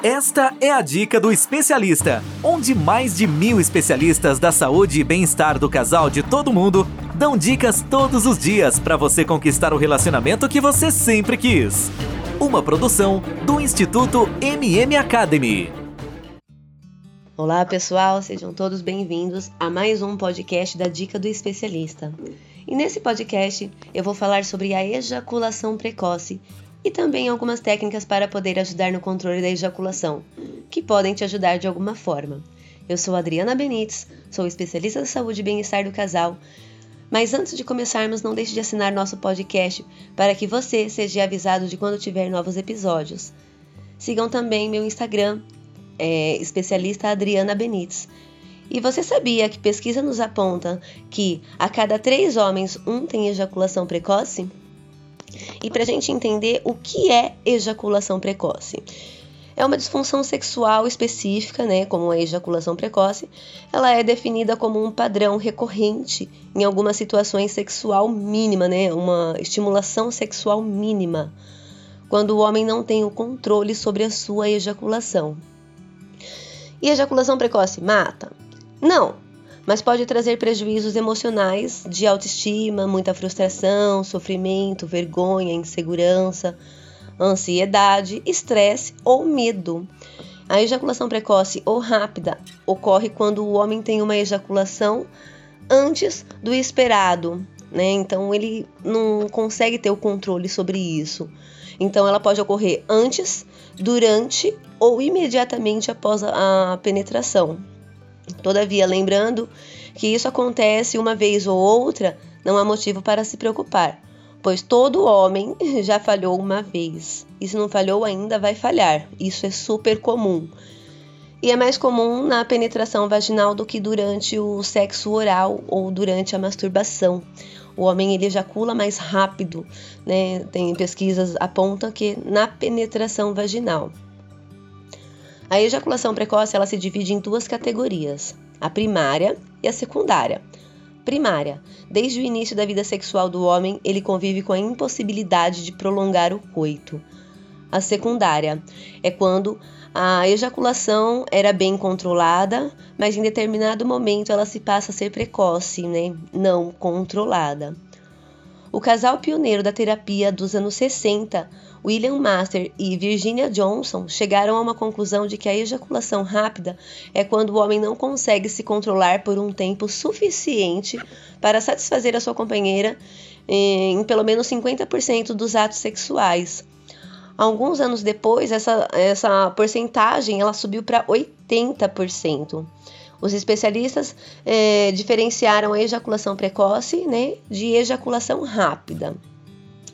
Esta é a dica do especialista, onde mais de mil especialistas da saúde e bem-estar do casal de todo mundo dão dicas todos os dias para você conquistar o relacionamento que você sempre quis. Uma produção do Instituto MM Academy. Olá pessoal, sejam todos bem-vindos a mais um podcast da Dica do Especialista. E nesse podcast eu vou falar sobre a ejaculação precoce e também algumas técnicas para poder ajudar no controle da ejaculação, que podem te ajudar de alguma forma. Eu sou Adriana Benites, sou especialista da saúde e bem-estar do casal. Mas antes de começarmos, não deixe de assinar nosso podcast para que você seja avisado de quando tiver novos episódios. Sigam também meu Instagram, é, especialista Adriana Benites. E você sabia que pesquisa nos aponta que a cada três homens, um tem ejaculação precoce? E para a gente entender o que é ejaculação precoce. É uma disfunção sexual específica, né, como a ejaculação precoce. Ela é definida como um padrão recorrente em algumas situações sexual mínima, né, uma estimulação sexual mínima, quando o homem não tem o controle sobre a sua ejaculação. E ejaculação precoce mata? Não, mas pode trazer prejuízos emocionais de autoestima, muita frustração, sofrimento, vergonha, insegurança, ansiedade, estresse ou medo. A ejaculação precoce ou rápida ocorre quando o homem tem uma ejaculação antes do esperado, né? Então ele não consegue ter o controle sobre isso. Então ela pode ocorrer antes, durante ou imediatamente após a penetração. Todavia, lembrando que isso acontece uma vez ou outra, não há motivo para se preocupar, pois todo homem já falhou uma vez. E se não falhou ainda, vai falhar. Isso é super comum. E é mais comum na penetração vaginal do que durante o sexo oral ou durante a masturbação. O homem ele ejacula mais rápido, né? Tem pesquisas apontam que na penetração vaginal. A ejaculação precoce ela se divide em duas categorias: a primária e a secundária. Primária: desde o início da vida sexual do homem, ele convive com a impossibilidade de prolongar o coito. A secundária é quando a ejaculação era bem controlada, mas em determinado momento ela se passa a ser precoce, né? não controlada. O casal pioneiro da terapia dos anos 60 William Master e Virginia Johnson chegaram a uma conclusão de que a ejaculação rápida é quando o homem não consegue se controlar por um tempo suficiente para satisfazer a sua companheira em pelo menos 50% dos atos sexuais. Alguns anos depois, essa, essa porcentagem ela subiu para 80%. Os especialistas eh, diferenciaram a ejaculação precoce né, de ejaculação rápida.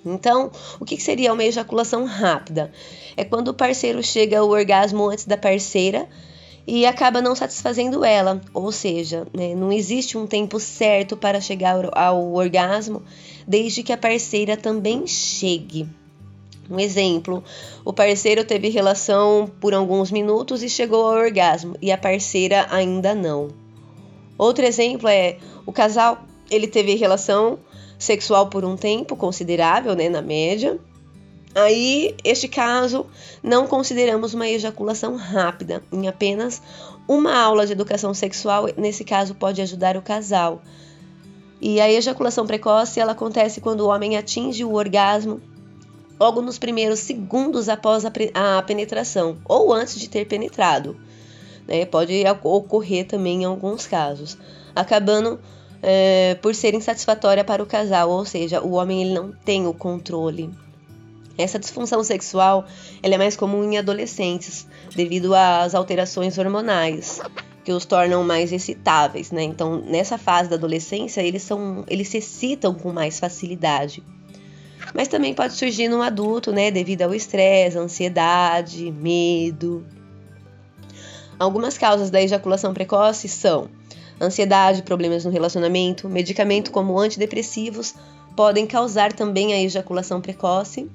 Então, o que seria uma ejaculação rápida? É quando o parceiro chega ao orgasmo antes da parceira e acaba não satisfazendo ela, ou seja, né, não existe um tempo certo para chegar ao orgasmo, desde que a parceira também chegue. Um exemplo: o parceiro teve relação por alguns minutos e chegou ao orgasmo, e a parceira ainda não. Outro exemplo é o casal ele teve relação sexual por um tempo considerável, né, na média. Aí, este caso, não consideramos uma ejaculação rápida. Em apenas uma aula de educação sexual, nesse caso, pode ajudar o casal. E a ejaculação precoce, ela acontece quando o homem atinge o orgasmo logo nos primeiros segundos após a, penetração ou antes de ter penetrado. Né? Pode ocorrer também em alguns casos, acabando é, por ser insatisfatória para o casal, ou seja, o homem ele não tem o controle. Essa disfunção sexual é mais comum em adolescentes, devido às alterações hormonais que os tornam mais excitáveis, né? Então, nessa fase da adolescência, eles são, eles se excitam com mais facilidade. Mas também pode surgir no adulto, né, devido ao estresse, ansiedade, medo. Algumas causas da ejaculação precoce são Ansiedade, problemas no relacionamento, medicamento como antidepressivos podem causar também a ejaculação precoce.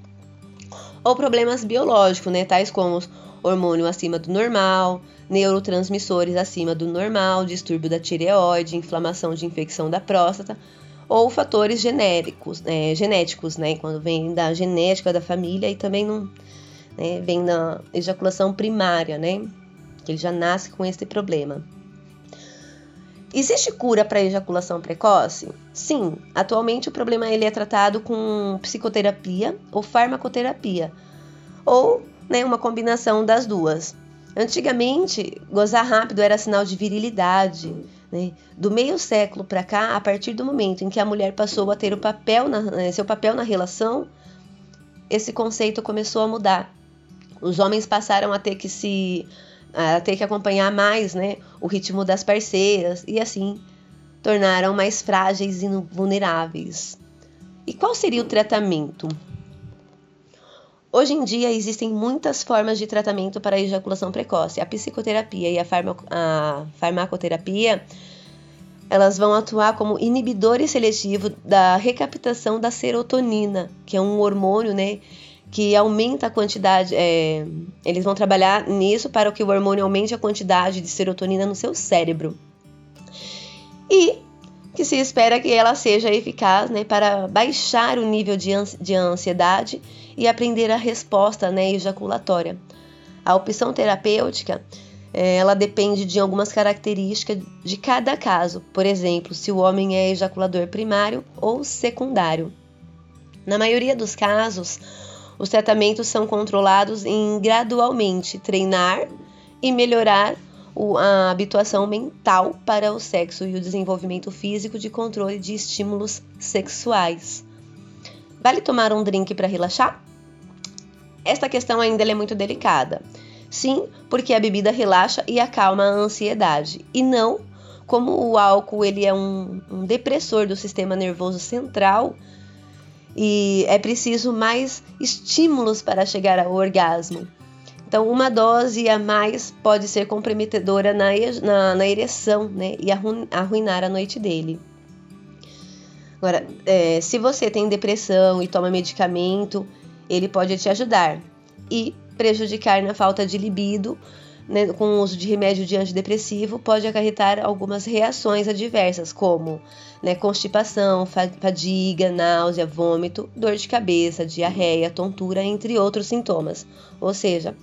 Ou problemas biológicos, né, tais como hormônio acima do normal, neurotransmissores acima do normal, distúrbio da tireoide, inflamação de infecção da próstata, ou fatores genéricos, é, genéticos, né, quando vem da genética da família e também não, né? Vem na ejaculação primária, né? Que ele já nasce com esse problema. Existe cura para ejaculação precoce? Sim, atualmente o problema ele é tratado com psicoterapia ou farmacoterapia, ou né, uma combinação das duas. Antigamente, gozar rápido era sinal de virilidade. Né? Do meio século para cá, a partir do momento em que a mulher passou a ter o papel na, né, seu papel na relação, esse conceito começou a mudar. Os homens passaram a ter que se a ter que acompanhar mais, né, o ritmo das parceiras e assim tornaram mais frágeis e vulneráveis. E qual seria o tratamento? Hoje em dia existem muitas formas de tratamento para a ejaculação precoce. A psicoterapia e a, a farmacoterapia elas vão atuar como inibidores seletivos da recaptação da serotonina, que é um hormônio, né, que aumenta a quantidade. É, eles vão trabalhar nisso para que o hormônio aumente a quantidade de serotonina no seu cérebro. E que se espera que ela seja eficaz né, para baixar o nível de, de ansiedade e aprender a resposta né, ejaculatória. A opção terapêutica é, ela depende de algumas características de cada caso, por exemplo, se o homem é ejaculador primário ou secundário. Na maioria dos casos, os tratamentos são controlados em gradualmente treinar e melhorar a habituação mental para o sexo e o desenvolvimento físico de controle de estímulos sexuais. Vale tomar um drink para relaxar? Esta questão ainda é muito delicada. Sim, porque a bebida relaxa e acalma a ansiedade, e não como o álcool ele é um, um depressor do sistema nervoso central e é preciso mais estímulos para chegar ao orgasmo. Então, uma dose a mais pode ser comprometedora na, na, na ereção né, e arruinar a noite dele. Agora, é, se você tem depressão e toma medicamento, ele pode te ajudar e prejudicar na falta de libido né, com o uso de remédio de antidepressivo pode acarretar algumas reações adversas, como né, constipação, fadiga, náusea, vômito, dor de cabeça, diarreia, tontura, entre outros sintomas. Ou seja,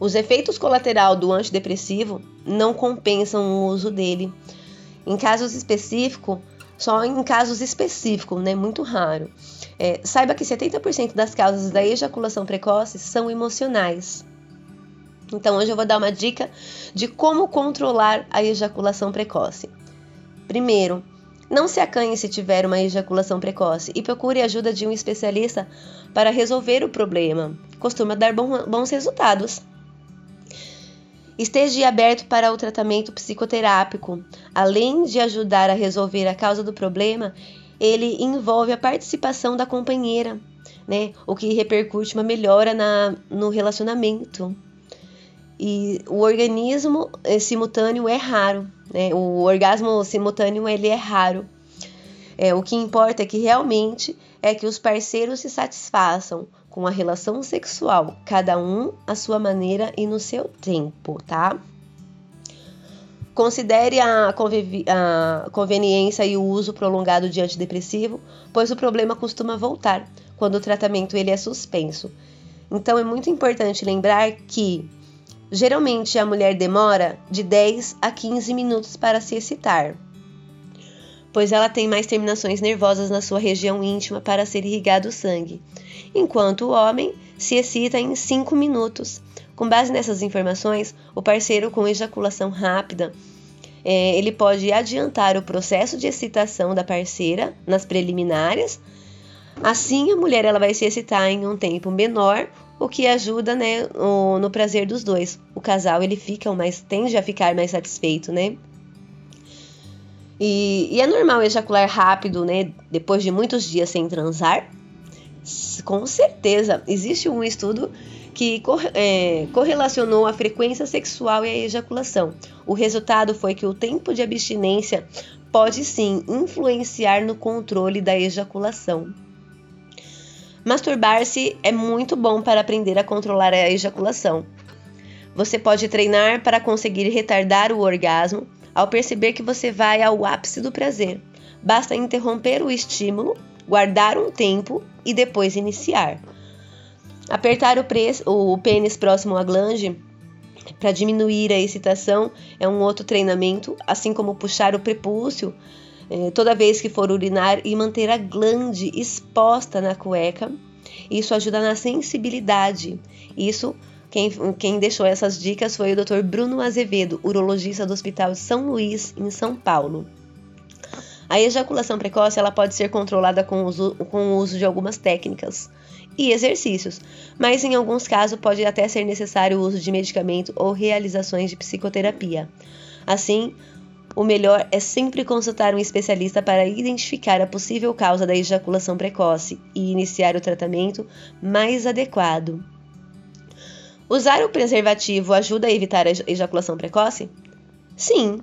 os efeitos colaterais do antidepressivo não compensam o uso dele. Em casos específicos, só em casos específicos, né, muito raro. É, saiba que 70% das causas da ejaculação precoce são emocionais. Então hoje eu vou dar uma dica de como controlar a ejaculação precoce. Primeiro, não se acanhe se tiver uma ejaculação precoce e procure a ajuda de um especialista para resolver o problema. Costuma dar bons resultados. Esteja aberto para o tratamento psicoterápico. Além de ajudar a resolver a causa do problema, ele envolve a participação da companheira, né? O que repercute uma melhora na, no relacionamento. E o organismo eh, simultâneo é raro, né? O orgasmo simultâneo ele é raro. É, o que importa é que realmente é que os parceiros se satisfaçam com a relação sexual, cada um à sua maneira e no seu tempo, tá? Considere a, a, conveniência e o uso prolongado de antidepressivo, pois o problema costuma voltar quando o tratamento ele é suspenso. Então é muito importante lembrar que Geralmente a mulher demora de 10 a 15 minutos para se excitar, pois ela tem mais terminações nervosas na sua região íntima para ser irrigado o sangue, enquanto o homem se excita em 5 minutos. Com base nessas informações, o parceiro com ejaculação rápida é, ele pode adiantar o processo de excitação da parceira nas preliminares. Assim, a mulher ela vai se excitar em um tempo menor o que ajuda, né, no, no prazer dos dois. O casal ele fica mais tende a ficar mais satisfeito, né? E, e, é normal ejacular rápido, né? Depois de muitos dias sem transar? Com certeza. Existe um estudo que é, correlacionou a frequência sexual e a ejaculação. O resultado foi que o tempo de abstinência pode sim influenciar no controle da ejaculação. Masturbar-se é muito bom para aprender a controlar a ejaculação. Você pode treinar para conseguir retardar o orgasmo ao perceber que você vai ao ápice do prazer. Basta interromper o estímulo, guardar um tempo e depois iniciar. Apertar o, o pênis próximo à glande para diminuir a excitação é um outro treinamento, assim como puxar o prepúcio é, toda vez que for urinar e manter a glande exposta na cueca. Isso ajuda na sensibilidade. Isso quem, quem, deixou essas dicas foi o Dr. Bruno Azevedo, urologista do Hospital São Luís, em São Paulo. A ejaculação precoce ela pode ser controlada com uso, com o uso de algumas técnicas e exercícios, mas em alguns casos pode até ser necessário o uso de medicamento ou realizações de psicoterapia. Assim, o melhor é sempre consultar um especialista para identificar a possível causa da ejaculação precoce e iniciar o tratamento mais adequado. Usar o preservativo ajuda a evitar a ejaculação precoce? Sim,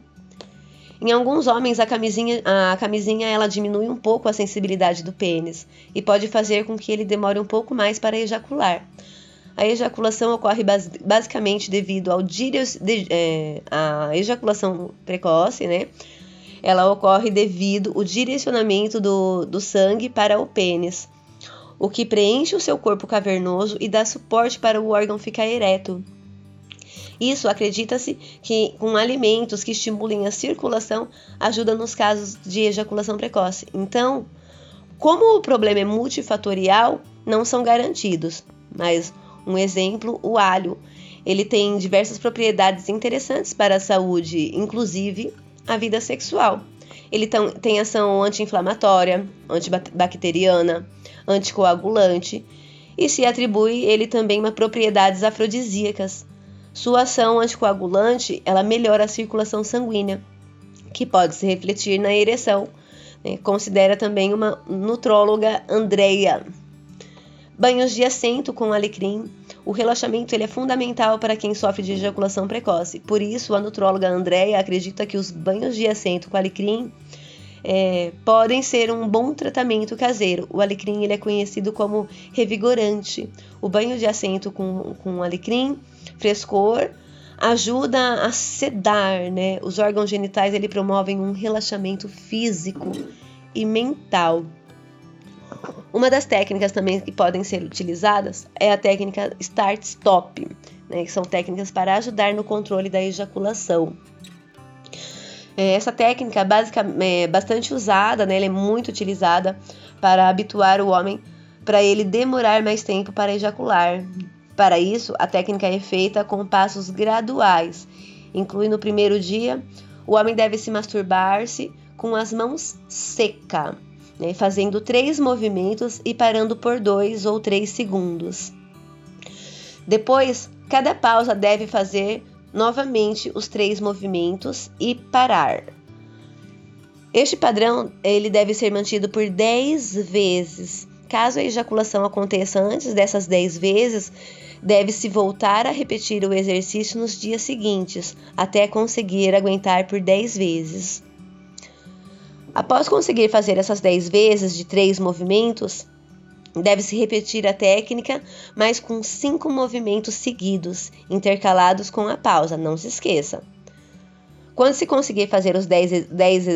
em alguns homens, a camisinha, a camisinha ela diminui um pouco a sensibilidade do pênis e pode fazer com que ele demore um pouco mais para ejacular. A ejaculação ocorre bas basicamente devido ao de, é, a ejaculação precoce, né? Ela ocorre devido ao direcionamento do, do sangue para o pênis, o que preenche o seu corpo cavernoso e dá suporte para o órgão ficar ereto. Isso acredita-se que com alimentos que estimulem a circulação ajuda nos casos de ejaculação precoce. Então, como o problema é multifatorial, não são garantidos. Mas um exemplo, o alho, ele tem diversas propriedades interessantes para a saúde, inclusive a vida sexual. Ele tem ação anti-inflamatória, antibacteriana, anticoagulante e se atribui ele também uma propriedades afrodisíacas. Sua ação anticoagulante ela melhora a circulação sanguínea, que pode se refletir na ereção. Né? Considera também uma nutróloga Andrea. Banhos de assento com alecrim. O relaxamento ele é fundamental para quem sofre de ejaculação precoce. Por isso, a nutróloga Andrea acredita que os banhos de assento com alecrim é, podem ser um bom tratamento caseiro. O alecrim ele é conhecido como revigorante. O banho de assento com, com alecrim frescor, ajuda a sedar, né? Os órgãos genitais ele promovem um relaxamento físico e mental. Uma das técnicas também que podem ser utilizadas é a técnica Start-Stop, né, que são técnicas para ajudar no controle da ejaculação. É, essa técnica é, é bastante usada, né, ela é muito utilizada para habituar o homem para ele demorar mais tempo para ejacular, para isso, a técnica é feita com passos graduais. Inclui no primeiro dia, o homem deve se masturbar-se com as mãos secas, né, fazendo três movimentos e parando por dois ou três segundos. Depois, cada pausa deve fazer novamente os três movimentos e parar. Este padrão ele deve ser mantido por 10 vezes. Caso a ejaculação aconteça antes dessas 10 vezes, deve-se voltar a repetir o exercício nos dias seguintes, até conseguir aguentar por 10 vezes. Após conseguir fazer essas 10 vezes de três movimentos, deve-se repetir a técnica, mas com cinco movimentos seguidos, intercalados com a pausa, não se esqueça. Quando se conseguir fazer os 10, 10,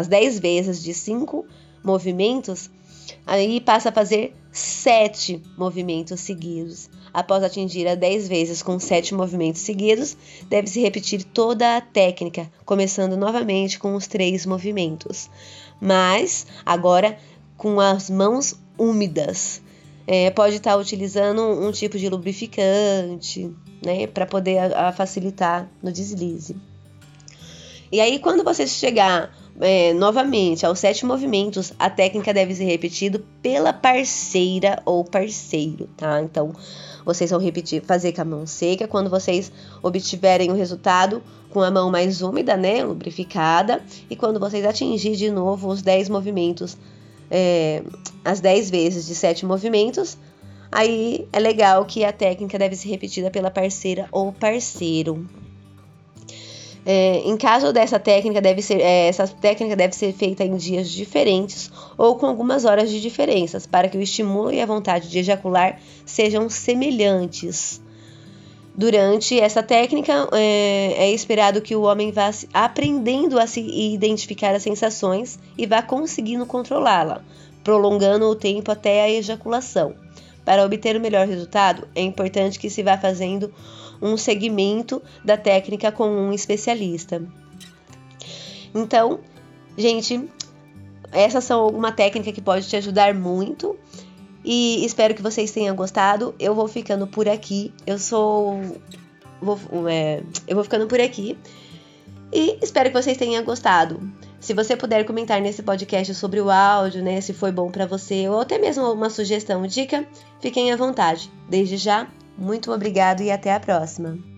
as 10 vezes de cinco movimentos, aí passa a fazer sete movimentos seguidos. Após atingir a 10 vezes com 7 movimentos seguidos, deve-se repetir toda a técnica, começando novamente com os três movimentos, mas agora com as mãos úmidas. É, pode estar utilizando um, tipo de lubrificante, né, para poder a, a facilitar no deslize. E aí, quando você chegar é, novamente aos sete movimentos, a técnica deve ser repetida pela parceira ou parceiro, tá? Então, vocês vão repetir, fazer com a mão seca. Quando vocês obtiverem o resultado com a mão mais úmida, né, lubrificada, e quando vocês atingirem de novo os 10 movimentos, é, as 10 vezes de 7 movimentos, aí é legal que a técnica deve ser repetida pela parceira ou parceiro. É, em caso dessa técnica, deve ser, é, essa técnica deve ser feita em dias diferentes ou com algumas horas de diferenças, para que o estímulo e a vontade de ejacular sejam semelhantes. Durante essa técnica, é, é esperado que o homem vá aprendendo a se identificar as sensações e vá conseguindo controlá-la, prolongando o tempo até a ejaculação. Para obter o melhor resultado, é importante que se vá fazendo um segmento da técnica com um especialista. Então, gente, essas são alguma técnica que pode te ajudar muito. E espero que vocês tenham gostado. Eu vou ficando por aqui. Eu sou. Vou, é, eu vou ficando por aqui. E espero que vocês tenham gostado. Se você puder comentar nesse podcast sobre o áudio, né, se foi bom para você, ou até mesmo uma sugestão, dica, fiquem à vontade. Desde já, muito obrigado e até a próxima.